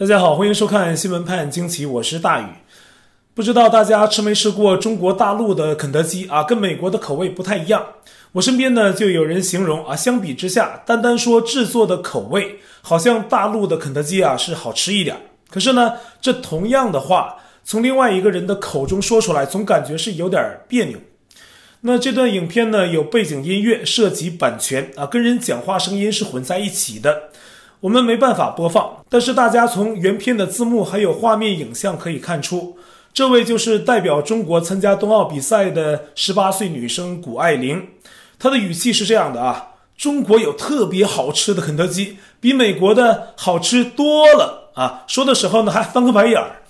大家好，欢迎收看《新闻判惊奇》，我是大宇。不知道大家吃没吃过中国大陆的肯德基啊？跟美国的口味不太一样。我身边呢就有人形容啊，相比之下，单单说制作的口味，好像大陆的肯德基啊是好吃一点。可是呢，这同样的话从另外一个人的口中说出来，总感觉是有点别扭。那这段影片呢有背景音乐，涉及版权啊，跟人讲话声音是混在一起的。我们没办法播放，但是大家从原片的字幕还有画面影像可以看出，这位就是代表中国参加冬奥比赛的十八岁女生谷爱凌。她的语气是这样的啊：中国有特别好吃的肯德基，比美国的好吃多了啊！说的时候呢还翻个白眼儿。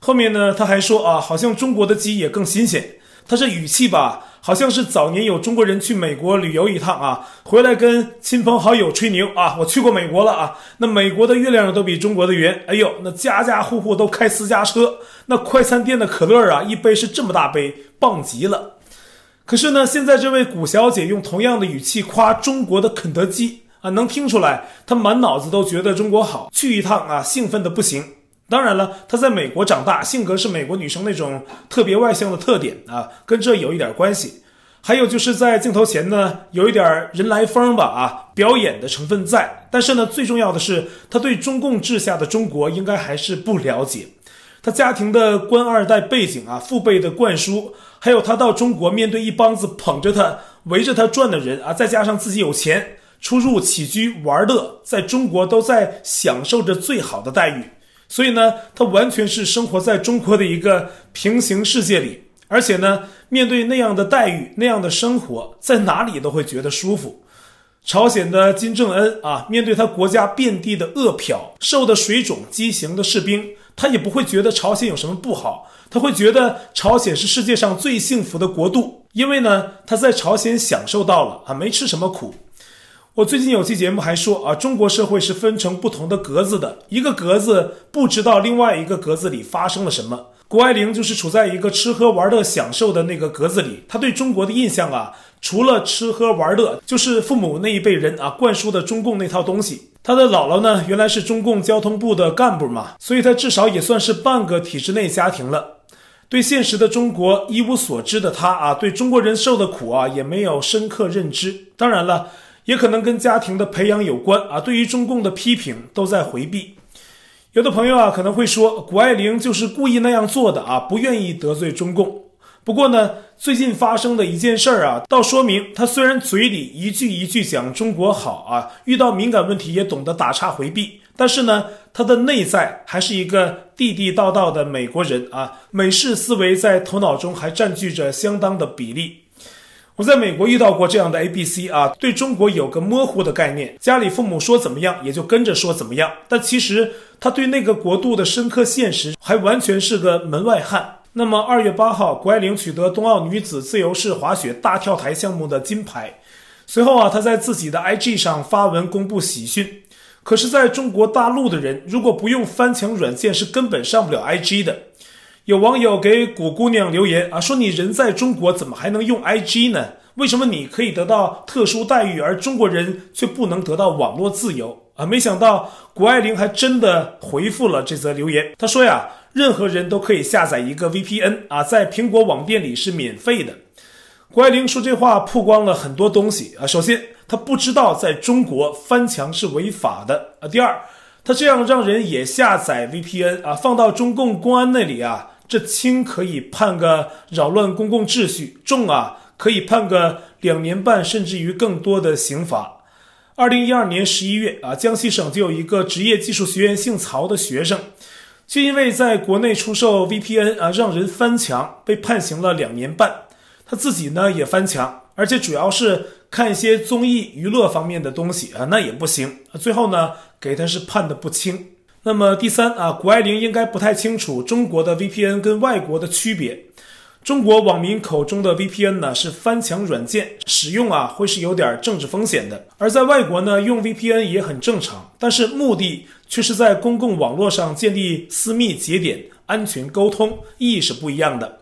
后面呢他还说啊，好像中国的鸡也更新鲜。他这语气吧。好像是早年有中国人去美国旅游一趟啊，回来跟亲朋好友吹牛啊，我去过美国了啊，那美国的月亮都比中国的圆，哎呦，那家家户户都开私家车，那快餐店的可乐啊，一杯是这么大杯，棒极了。可是呢，现在这位谷小姐用同样的语气夸中国的肯德基啊，能听出来她满脑子都觉得中国好，去一趟啊，兴奋的不行。当然了，她在美国长大，性格是美国女生那种特别外向的特点啊，跟这有一点关系。还有就是在镜头前呢，有一点人来疯吧啊，表演的成分在。但是呢，最重要的是，她对中共治下的中国应该还是不了解。他家庭的官二代背景啊，父辈的灌输，还有他到中国面对一帮子捧着他、围着他转的人啊，再加上自己有钱，出入起居玩乐，在中国都在享受着最好的待遇。所以呢，他完全是生活在中国的一个平行世界里，而且呢，面对那样的待遇、那样的生活，在哪里都会觉得舒服。朝鲜的金正恩啊，面对他国家遍地的饿殍、受的水肿、畸形的士兵，他也不会觉得朝鲜有什么不好，他会觉得朝鲜是世界上最幸福的国度，因为呢，他在朝鲜享受到了啊，没吃什么苦。我最近有期节目还说啊，中国社会是分成不同的格子的，一个格子不知道另外一个格子里发生了什么。谷爱凌就是处在一个吃喝玩乐享受的那个格子里，她对中国的印象啊，除了吃喝玩乐，就是父母那一辈人啊灌输的中共那套东西。她的姥姥呢，原来是中共交通部的干部嘛，所以她至少也算是半个体制内家庭了。对现实的中国一无所知的她啊，对中国人受的苦啊，也没有深刻认知。当然了。也可能跟家庭的培养有关啊，对于中共的批评都在回避。有的朋友啊可能会说，谷爱凌就是故意那样做的啊，不愿意得罪中共。不过呢，最近发生的一件事儿啊，倒说明他虽然嘴里一句一句讲中国好啊，遇到敏感问题也懂得打岔回避，但是呢，他的内在还是一个地地道道的美国人啊，美式思维在头脑中还占据着相当的比例。我在美国遇到过这样的 ABC 啊，对中国有个模糊的概念，家里父母说怎么样，也就跟着说怎么样。但其实他对那个国度的深刻现实还完全是个门外汉。那么二月八号，谷爱凌取得冬奥女子自由式滑雪大跳台项目的金牌。随后啊，她在自己的 IG 上发文公布喜讯。可是，在中国大陆的人如果不用翻墙软件，是根本上不了 IG 的。有网友给谷姑娘留言啊，说你人在中国怎么还能用 IG 呢？为什么你可以得到特殊待遇，而中国人却不能得到网络自由啊？没想到谷爱凌还真的回复了这则留言。她说呀，任何人都可以下载一个 VPN 啊，在苹果网店里是免费的。谷爱凌说这话曝光了很多东西啊。首先，她不知道在中国翻墙是违法的啊。第二，她这样让人也下载 VPN 啊，放到中共公安那里啊。这轻可以判个扰乱公共秩序，重啊可以判个两年半甚至于更多的刑罚。二零一二年十一月啊，江西省就有一个职业技术学院姓曹的学生，就因为在国内出售 VPN 啊，让人翻墙，被判刑了两年半。他自己呢也翻墙，而且主要是看一些综艺娱乐方面的东西啊，那也不行。最后呢，给他是判的不轻。那么第三啊，谷爱凌应该不太清楚中国的 VPN 跟外国的区别。中国网民口中的 VPN 呢是翻墙软件，使用啊会是有点政治风险的。而在外国呢，用 VPN 也很正常，但是目的却是在公共网络上建立私密节点、安全沟通，意义是不一样的。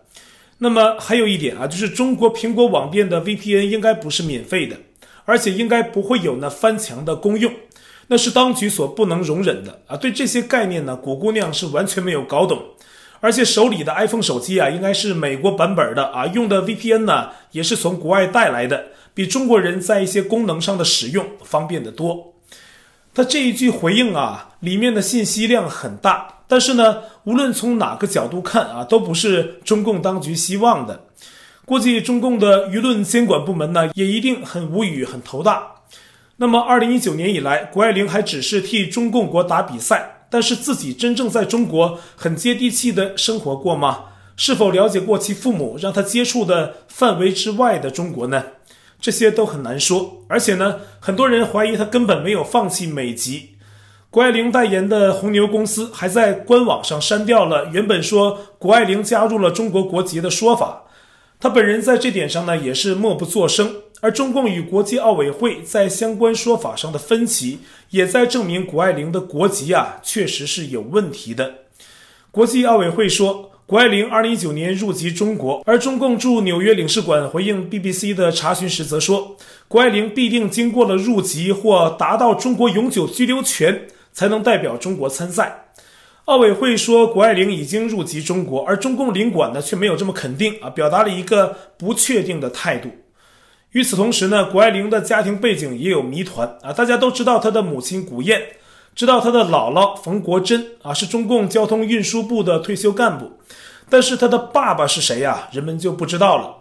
那么还有一点啊，就是中国苹果网店的 VPN 应该不是免费的，而且应该不会有那翻墙的功用。那是当局所不能容忍的啊！对这些概念呢，古姑娘是完全没有搞懂，而且手里的 iPhone 手机啊，应该是美国版本的啊，用的 VPN 呢，也是从国外带来的，比中国人在一些功能上的使用方便得多。他这一句回应啊，里面的信息量很大，但是呢，无论从哪个角度看啊，都不是中共当局希望的。估计中共的舆论监管部门呢，也一定很无语、很头大。那么，二零一九年以来，谷爱凌还只是替中共国打比赛，但是自己真正在中国很接地气的生活过吗？是否了解过其父母让他接触的范围之外的中国呢？这些都很难说。而且呢，很多人怀疑他根本没有放弃美籍。谷爱凌代言的红牛公司还在官网上删掉了原本说谷爱凌加入了中国国籍的说法。他本人在这点上呢，也是默不作声。而中共与国际奥委会在相关说法上的分歧，也在证明谷爱凌的国籍啊，确实是有问题的。国际奥委会说，谷爱凌2019年入籍中国，而中共驻纽约领事馆回应 BBC 的查询时则说，谷爱凌必定经过了入籍或达到中国永久居留权，才能代表中国参赛。奥委会说谷爱凌已经入籍中国，而中共领馆呢却没有这么肯定啊，表达了一个不确定的态度。与此同时呢，谷爱凌的家庭背景也有谜团啊。大家都知道她的母亲谷燕，知道她的姥姥冯国珍啊是中共交通运输部的退休干部，但是她的爸爸是谁呀？人们就不知道了。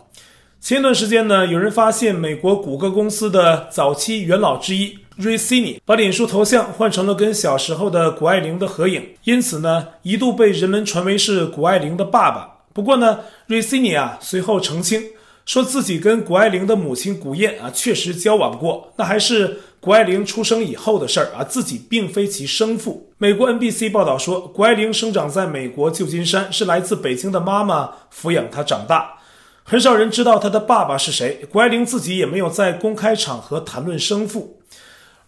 前一段时间呢，有人发现美国谷歌公司的早期元老之一瑞西尼把脸书头像换成了跟小时候的谷爱凌的合影，因此呢，一度被人们传为是谷爱凌的爸爸。不过呢，瑞西尼啊随后澄清。说自己跟谷爱凌的母亲谷燕啊确实交往过，那还是谷爱凌出生以后的事儿啊，自己并非其生父。美国 NBC 报道说，谷爱凌生长在美国旧金山，是来自北京的妈妈抚养她长大，很少人知道她的爸爸是谁。谷爱凌自己也没有在公开场合谈论生父，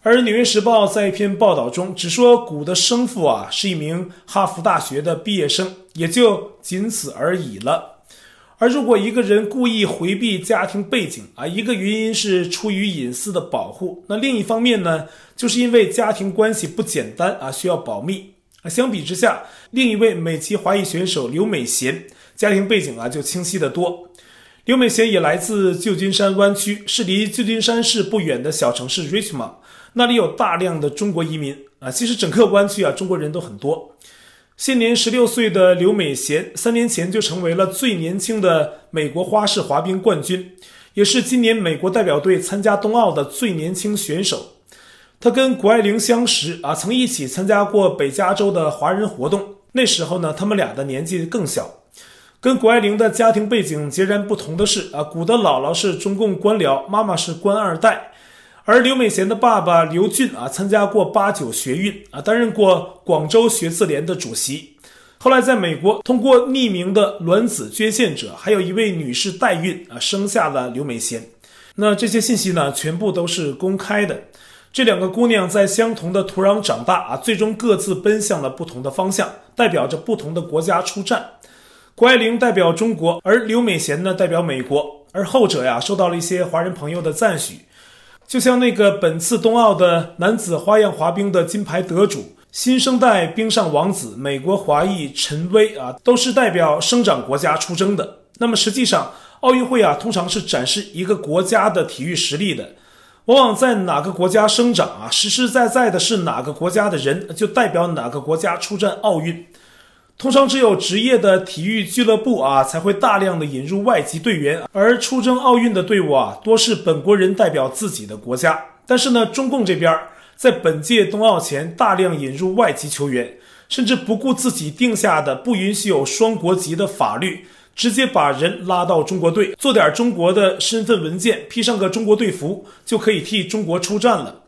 而《纽约时报》在一篇报道中只说谷的生父啊是一名哈佛大学的毕业生，也就仅此而已了。而如果一个人故意回避家庭背景啊，一个原因是出于隐私的保护，那另一方面呢，就是因为家庭关系不简单啊，需要保密啊。相比之下，另一位美籍华裔选手刘美娴家庭背景啊就清晰得多。刘美贤也来自旧金山湾区，是离旧金山市不远的小城市 Richmond，那里有大量的中国移民啊。其实整个湾区啊，中国人都很多。现年十六岁的刘美娴，三年前就成为了最年轻的美国花式滑冰冠军，也是今年美国代表队参加冬奥的最年轻选手。他跟谷爱凌相识啊，曾一起参加过北加州的华人活动。那时候呢，他们俩的年纪更小。跟谷爱凌的家庭背景截然不同的是啊，谷的姥姥是中共官僚，妈妈是官二代。而刘美贤的爸爸刘俊啊，参加过八九学运啊，担任过广州学自联的主席。后来在美国，通过匿名的卵子捐献者，还有一位女士代孕啊，生下了刘美贤。那这些信息呢，全部都是公开的。这两个姑娘在相同的土壤长大啊，最终各自奔向了不同的方向，代表着不同的国家出战。谷爱凌代表中国，而刘美贤呢，代表美国。而后者呀，受到了一些华人朋友的赞许。就像那个本次冬奥的男子花样滑冰的金牌得主，新生代冰上王子，美国华裔陈薇啊，都是代表生长国家出征的。那么实际上，奥运会啊，通常是展示一个国家的体育实力的。往往在哪个国家生长啊，实实在在的是哪个国家的人，就代表哪个国家出战奥运。通常只有职业的体育俱乐部啊，才会大量的引入外籍队员，而出征奥运的队伍啊，多是本国人代表自己的国家。但是呢，中共这边在本届冬奥前大量引入外籍球员，甚至不顾自己定下的不允许有双国籍的法律，直接把人拉到中国队，做点中国的身份文件，披上个中国队服，就可以替中国出战了。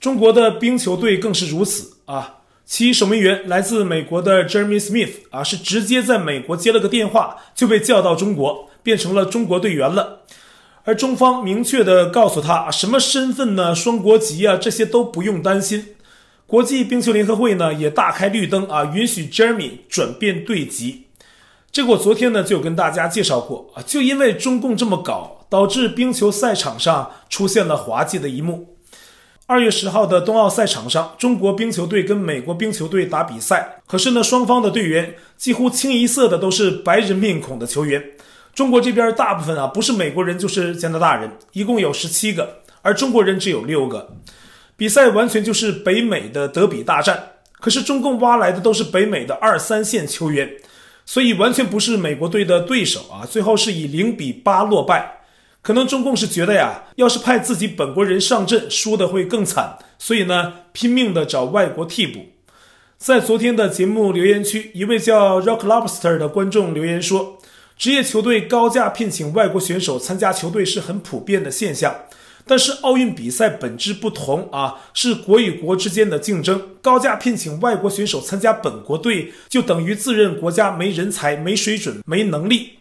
中国的冰球队更是如此啊。其守门员来自美国的 Jeremy Smith 啊，是直接在美国接了个电话就被叫到中国，变成了中国队员了。而中方明确的告诉他，什么身份呢？双国籍啊，这些都不用担心。国际冰球联合会呢也大开绿灯啊，允许 Jeremy 转变队籍。这个我昨天呢就有跟大家介绍过啊，就因为中共这么搞，导致冰球赛场上出现了滑稽的一幕。二月十号的冬奥赛场上，中国冰球队跟美国冰球队打比赛。可是呢，双方的队员几乎清一色的都是白人面孔的球员。中国这边大部分啊，不是美国人就是加拿大人，一共有十七个，而中国人只有六个。比赛完全就是北美的德比大战。可是中共挖来的都是北美的二三线球员，所以完全不是美国队的对手啊。最后是以零比八落败。可能中共是觉得呀，要是派自己本国人上阵，输的会更惨，所以呢，拼命的找外国替补。在昨天的节目留言区，一位叫 Rock Lobster 的观众留言说，职业球队高价聘请外国选手参加球队是很普遍的现象，但是奥运比赛本质不同啊，是国与国之间的竞争，高价聘请外国选手参加本国队，就等于自认国家没人才、没水准、没能力。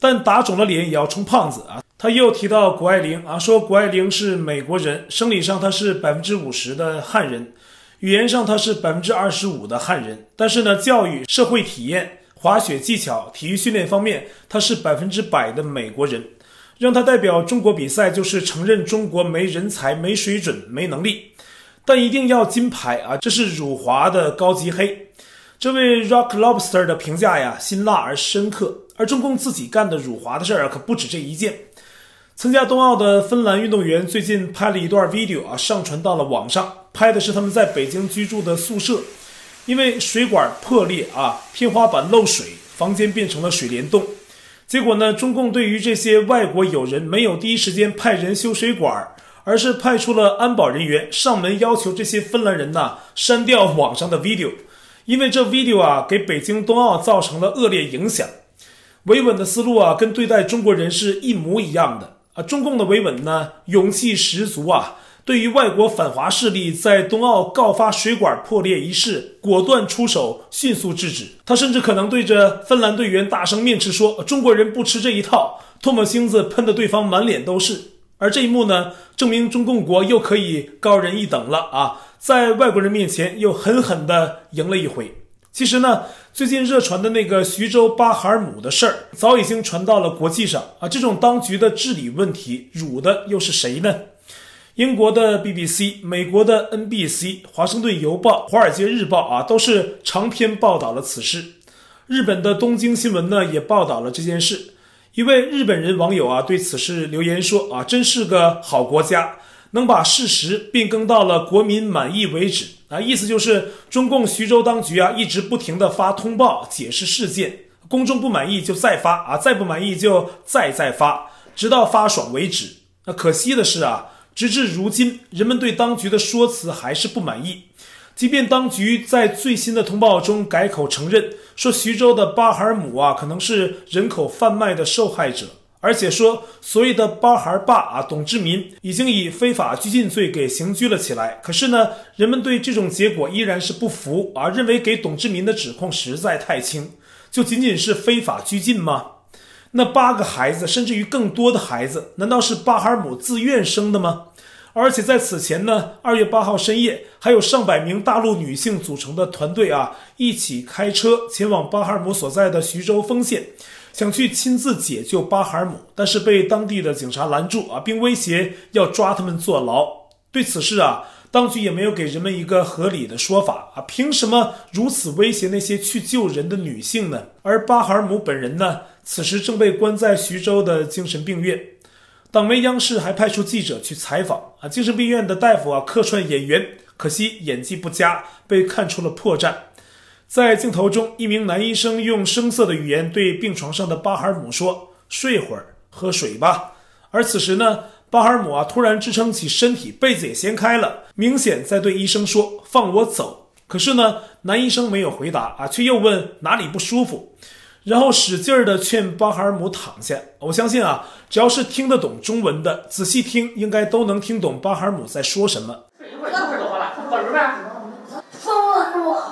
但打肿了脸也要充胖子啊！他又提到谷爱凌啊，说谷爱凌是美国人，生理上他是百分之五十的汉人，语言上他是百分之二十五的汉人，但是呢，教育、社会体验、滑雪技巧、体育训练方面，他是百分之百的美国人。让他代表中国比赛，就是承认中国没人才、没水准、没能力，但一定要金牌啊！这是辱华的高级黑。这位 Rock Lobster 的评价呀，辛辣而深刻。而中共自己干的辱华的事儿可不止这一件。参加冬奥的芬兰运动员最近拍了一段 video 啊，上传到了网上。拍的是他们在北京居住的宿舍，因为水管破裂啊，天花板漏水，房间变成了水帘洞。结果呢，中共对于这些外国友人没有第一时间派人修水管，而是派出了安保人员上门要求这些芬兰人呐删掉网上的 video，因为这 video 啊给北京冬奥造成了恶劣影响。维稳的思路啊，跟对待中国人是一模一样的啊！中共的维稳呢，勇气十足啊！对于外国反华势力在冬奥告发水管破裂一事，果断出手，迅速制止。他甚至可能对着芬兰队员大声面斥说：“中国人不吃这一套！”唾沫星子喷得对方满脸都是。而这一幕呢，证明中共国又可以高人一等了啊！在外国人面前又狠狠地赢了一回。其实呢，最近热传的那个徐州巴哈尔姆的事儿，早已经传到了国际上啊。这种当局的治理问题，辱的又是谁呢？英国的 BBC、美国的 NBC、华盛顿邮报、华尔街日报啊，都是长篇报道了此事。日本的东京新闻呢，也报道了这件事。一位日本人网友啊，对此事留言说啊，真是个好国家。能把事实变更到了国民满意为止啊，意思就是中共徐州当局啊，一直不停的发通报解释事件，公众不满意就再发啊，再不满意就再再发，直到发爽为止。那可惜的是啊，直至如今，人们对当局的说辞还是不满意，即便当局在最新的通报中改口承认，说徐州的巴哈尔姆啊，可能是人口贩卖的受害者。而且说，所谓的巴哈尔爸啊，董志民已经以非法拘禁罪给刑拘了起来。可是呢，人们对这种结果依然是不服啊，认为给董志民的指控实在太轻，就仅仅是非法拘禁吗？那八个孩子，甚至于更多的孩子，难道是巴哈尔姆自愿生的吗？而且在此前呢，二月八号深夜，还有上百名大陆女性组成的团队啊，一起开车前往巴哈尔姆所在的徐州丰县。想去亲自解救巴哈尔姆，但是被当地的警察拦住啊，并威胁要抓他们坐牢。对此事啊，当局也没有给人们一个合理的说法啊，凭什么如此威胁那些去救人的女性呢？而巴哈尔姆本人呢，此时正被关在徐州的精神病院。党媒央视还派出记者去采访啊，精神病院的大夫啊客串演员，可惜演技不佳，被看出了破绽。在镜头中，一名男医生用生涩的语言对病床上的巴哈尔姆说：“睡会儿，喝水吧。”而此时呢，巴哈尔姆啊突然支撑起身体，被子也掀开了，明显在对医生说：“放我走。”可是呢，男医生没有回答啊，却又问哪里不舒服，然后使劲儿地劝巴哈尔姆躺下。我相信啊，只要是听得懂中文的，仔细听应该都能听懂巴哈尔姆在说什么。睡一会儿，一会儿就好了，喝水呗。放我走。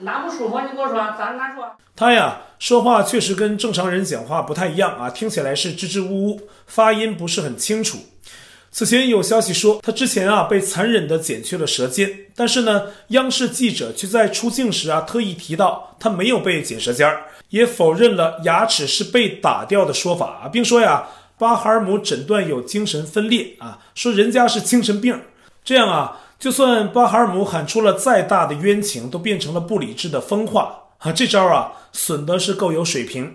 哪不舒服？你跟我说，咋哪说？他呀，说话确实跟正常人讲话不太一样啊，听起来是支支吾吾，发音不是很清楚。此前有消息说，他之前啊被残忍地剪去了舌尖，但是呢，央视记者却在出镜时啊特意提到他没有被剪舌尖儿，也否认了牙齿是被打掉的说法啊，并说呀，巴哈尔姆诊断有精神分裂啊，说人家是精神病。这样啊，就算巴哈尔姆喊出了再大的冤情，都变成了不理智的疯话啊！这招啊，损的是够有水平。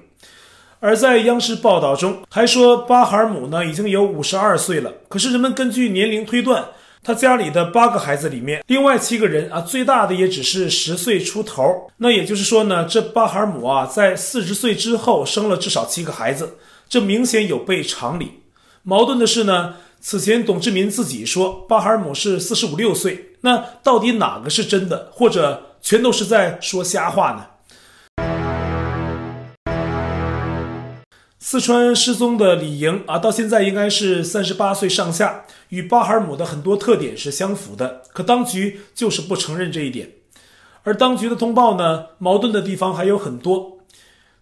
而在央视报道中还说，巴哈尔姆呢已经有五十二岁了。可是人们根据年龄推断，他家里的八个孩子里面，另外七个人啊，最大的也只是十岁出头。那也就是说呢，这巴哈尔姆啊，在四十岁之后生了至少七个孩子，这明显有悖常理。矛盾的是呢，此前董志民自己说巴哈尔姆是四十五六岁，那到底哪个是真的，或者全都是在说瞎话呢？四川失踪的李莹啊，到现在应该是三十八岁上下，与巴哈尔姆的很多特点是相符的。可当局就是不承认这一点，而当局的通报呢，矛盾的地方还有很多。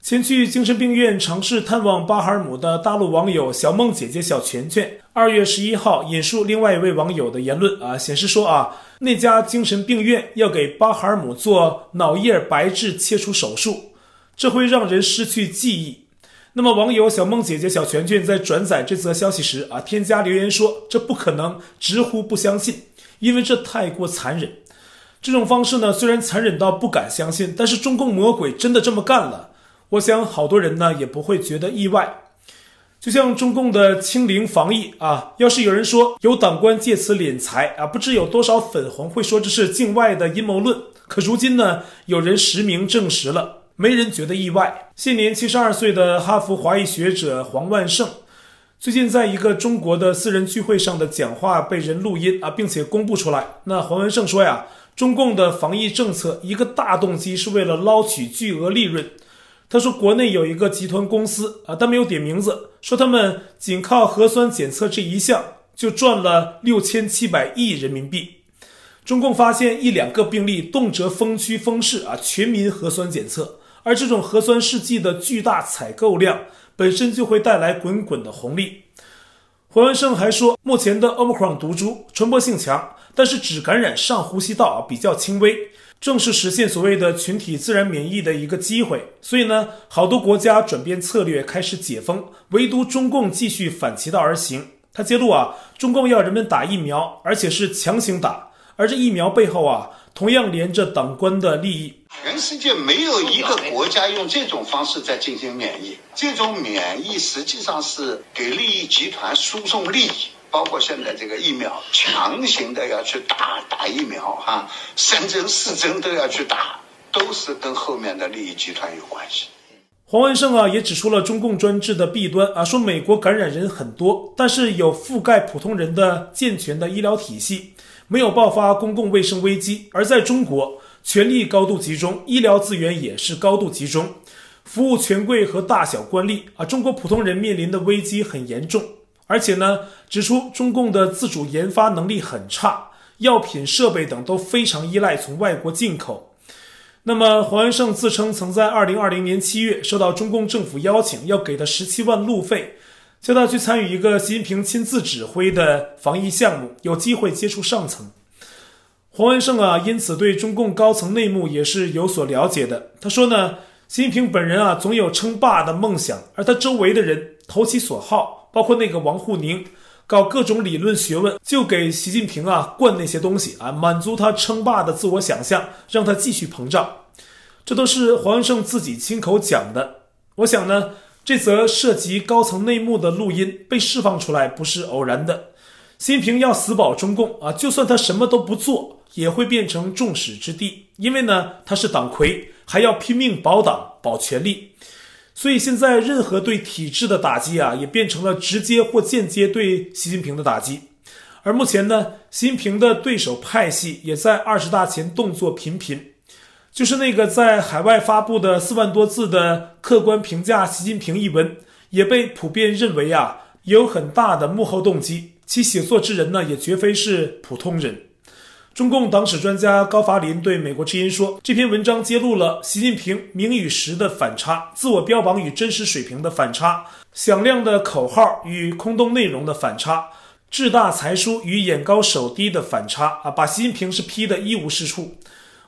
前去精神病院尝试探望巴哈尔姆的大陆网友小梦姐姐小拳拳，二月十一号引述另外一位网友的言论啊，显示说啊，那家精神病院要给巴哈尔姆做脑叶白质切除手术，这会让人失去记忆。那么，网友小梦姐姐小拳拳在转载这则消息时啊，添加留言说：“这不可能，直呼不相信，因为这太过残忍。这种方式呢，虽然残忍到不敢相信，但是中共魔鬼真的这么干了。我想好多人呢也不会觉得意外。就像中共的清零防疫啊，要是有人说有党官借此敛财啊，不知有多少粉红会说这是境外的阴谋论。可如今呢，有人实名证实了。”没人觉得意外。现年七十二岁的哈佛华裔学者黄万胜，最近在一个中国的私人聚会上的讲话被人录音啊，并且公布出来。那黄万胜说呀，中共的防疫政策一个大动机是为了捞取巨额利润。他说，国内有一个集团公司啊，但没有点名字，说他们仅靠核酸检测这一项就赚了六千七百亿人民币。中共发现一两个病例，动辄封区封市啊，全民核酸检测。而这种核酸试剂的巨大采购量本身就会带来滚滚的红利。黄文胜还说，目前的 Omicron 毒株传播性强，但是只感染上呼吸道啊，比较轻微，正是实现所谓的群体自然免疫的一个机会。所以呢，好多国家转变策略，开始解封，唯独中共继续反其道而行。他揭露啊，中共要人们打疫苗，而且是强行打，而这疫苗背后啊，同样连着党官的利益。全世界没有一个国家用这种方式在进行免疫，这种免疫实际上是给利益集团输送利益，包括现在这个疫苗，强行的要去打打疫苗哈，三针四针都要去打，都是跟后面的利益集团有关系。黄文胜啊也指出了中共专制的弊端啊，说美国感染人很多，但是有覆盖普通人的健全的医疗体系，没有爆发公共卫生危机，而在中国。权力高度集中，医疗资源也是高度集中，服务权贵和大小官吏啊，中国普通人面临的危机很严重。而且呢，指出中共的自主研发能力很差，药品、设备等都非常依赖从外国进口。那么，黄元胜自称曾在2020年7月受到中共政府邀请，要给他17万路费，叫他去参与一个习近平亲自指挥的防疫项目，有机会接触上层。黄文胜啊，因此对中共高层内幕也是有所了解的。他说呢，习近平本人啊，总有称霸的梦想，而他周围的人投其所好，包括那个王沪宁，搞各种理论学问，就给习近平啊灌那些东西啊，满足他称霸的自我想象，让他继续膨胀。这都是黄文胜自己亲口讲的。我想呢，这则涉及高层内幕的录音被释放出来不是偶然的。习近平要死保中共啊，就算他什么都不做。也会变成众矢之的，因为呢，他是党魁，还要拼命保党、保权力，所以现在任何对体制的打击啊，也变成了直接或间接对习近平的打击。而目前呢，习近平的对手派系也在二十大前动作频频，就是那个在海外发布的四万多字的客观评价习近平一文，也被普遍认为啊，有很大的幕后动机，其写作之人呢，也绝非是普通人。中共党史专家高伐林对美国之音说：“这篇文章揭露了习近平名与实的反差，自我标榜与真实水平的反差，响亮的口号与空洞内容的反差，志大才疏与眼高手低的反差啊！把习近平是批得一无是处。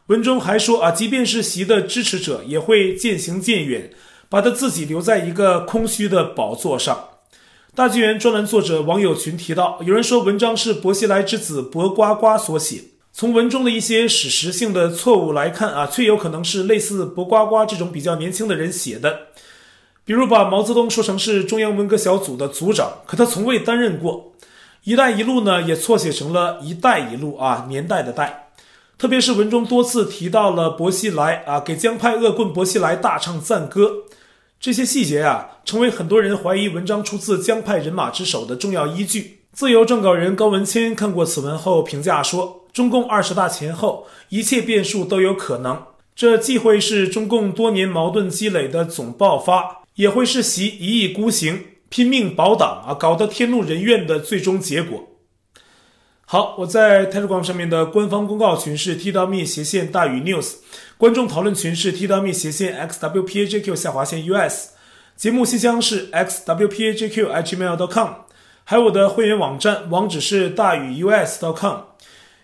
文中还说啊，即便是习的支持者，也会渐行渐远，把他自己留在一个空虚的宝座上。”大纪元专栏作者网友群提到，有人说文章是薄熙来之子薄瓜瓜所写。从文中的一些史实性的错误来看啊，却有可能是类似薄瓜瓜这种比较年轻的人写的。比如把毛泽东说成是中央文革小组的组长，可他从未担任过。“一带一路”呢，也错写成了“一带一路”啊，年代的“代”。特别是文中多次提到了薄熙来啊，给江派恶棍薄熙来大唱赞歌，这些细节啊，成为很多人怀疑文章出自江派人马之手的重要依据。自由撰稿人高文谦看过此文后评价说：“中共二十大前后，一切变数都有可能，这既会是中共多年矛盾积累的总爆发，也会是习一意孤行、拼命保党啊，搞得天怒人怨的最终结果。”好，我在 Telegram 上面的官方公告群是 t.me 斜线大于 news，观众讨论群是 t.me 斜线 xwpajq 下划线 us，节目信箱是 xwpajq@gmail.com，还有我的会员网站网址是大于 u s. dot com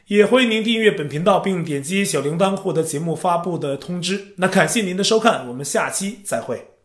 也欢迎您订阅本频道并点击小铃铛获得节目发布的通知。那感谢您的收看，我们下期再会。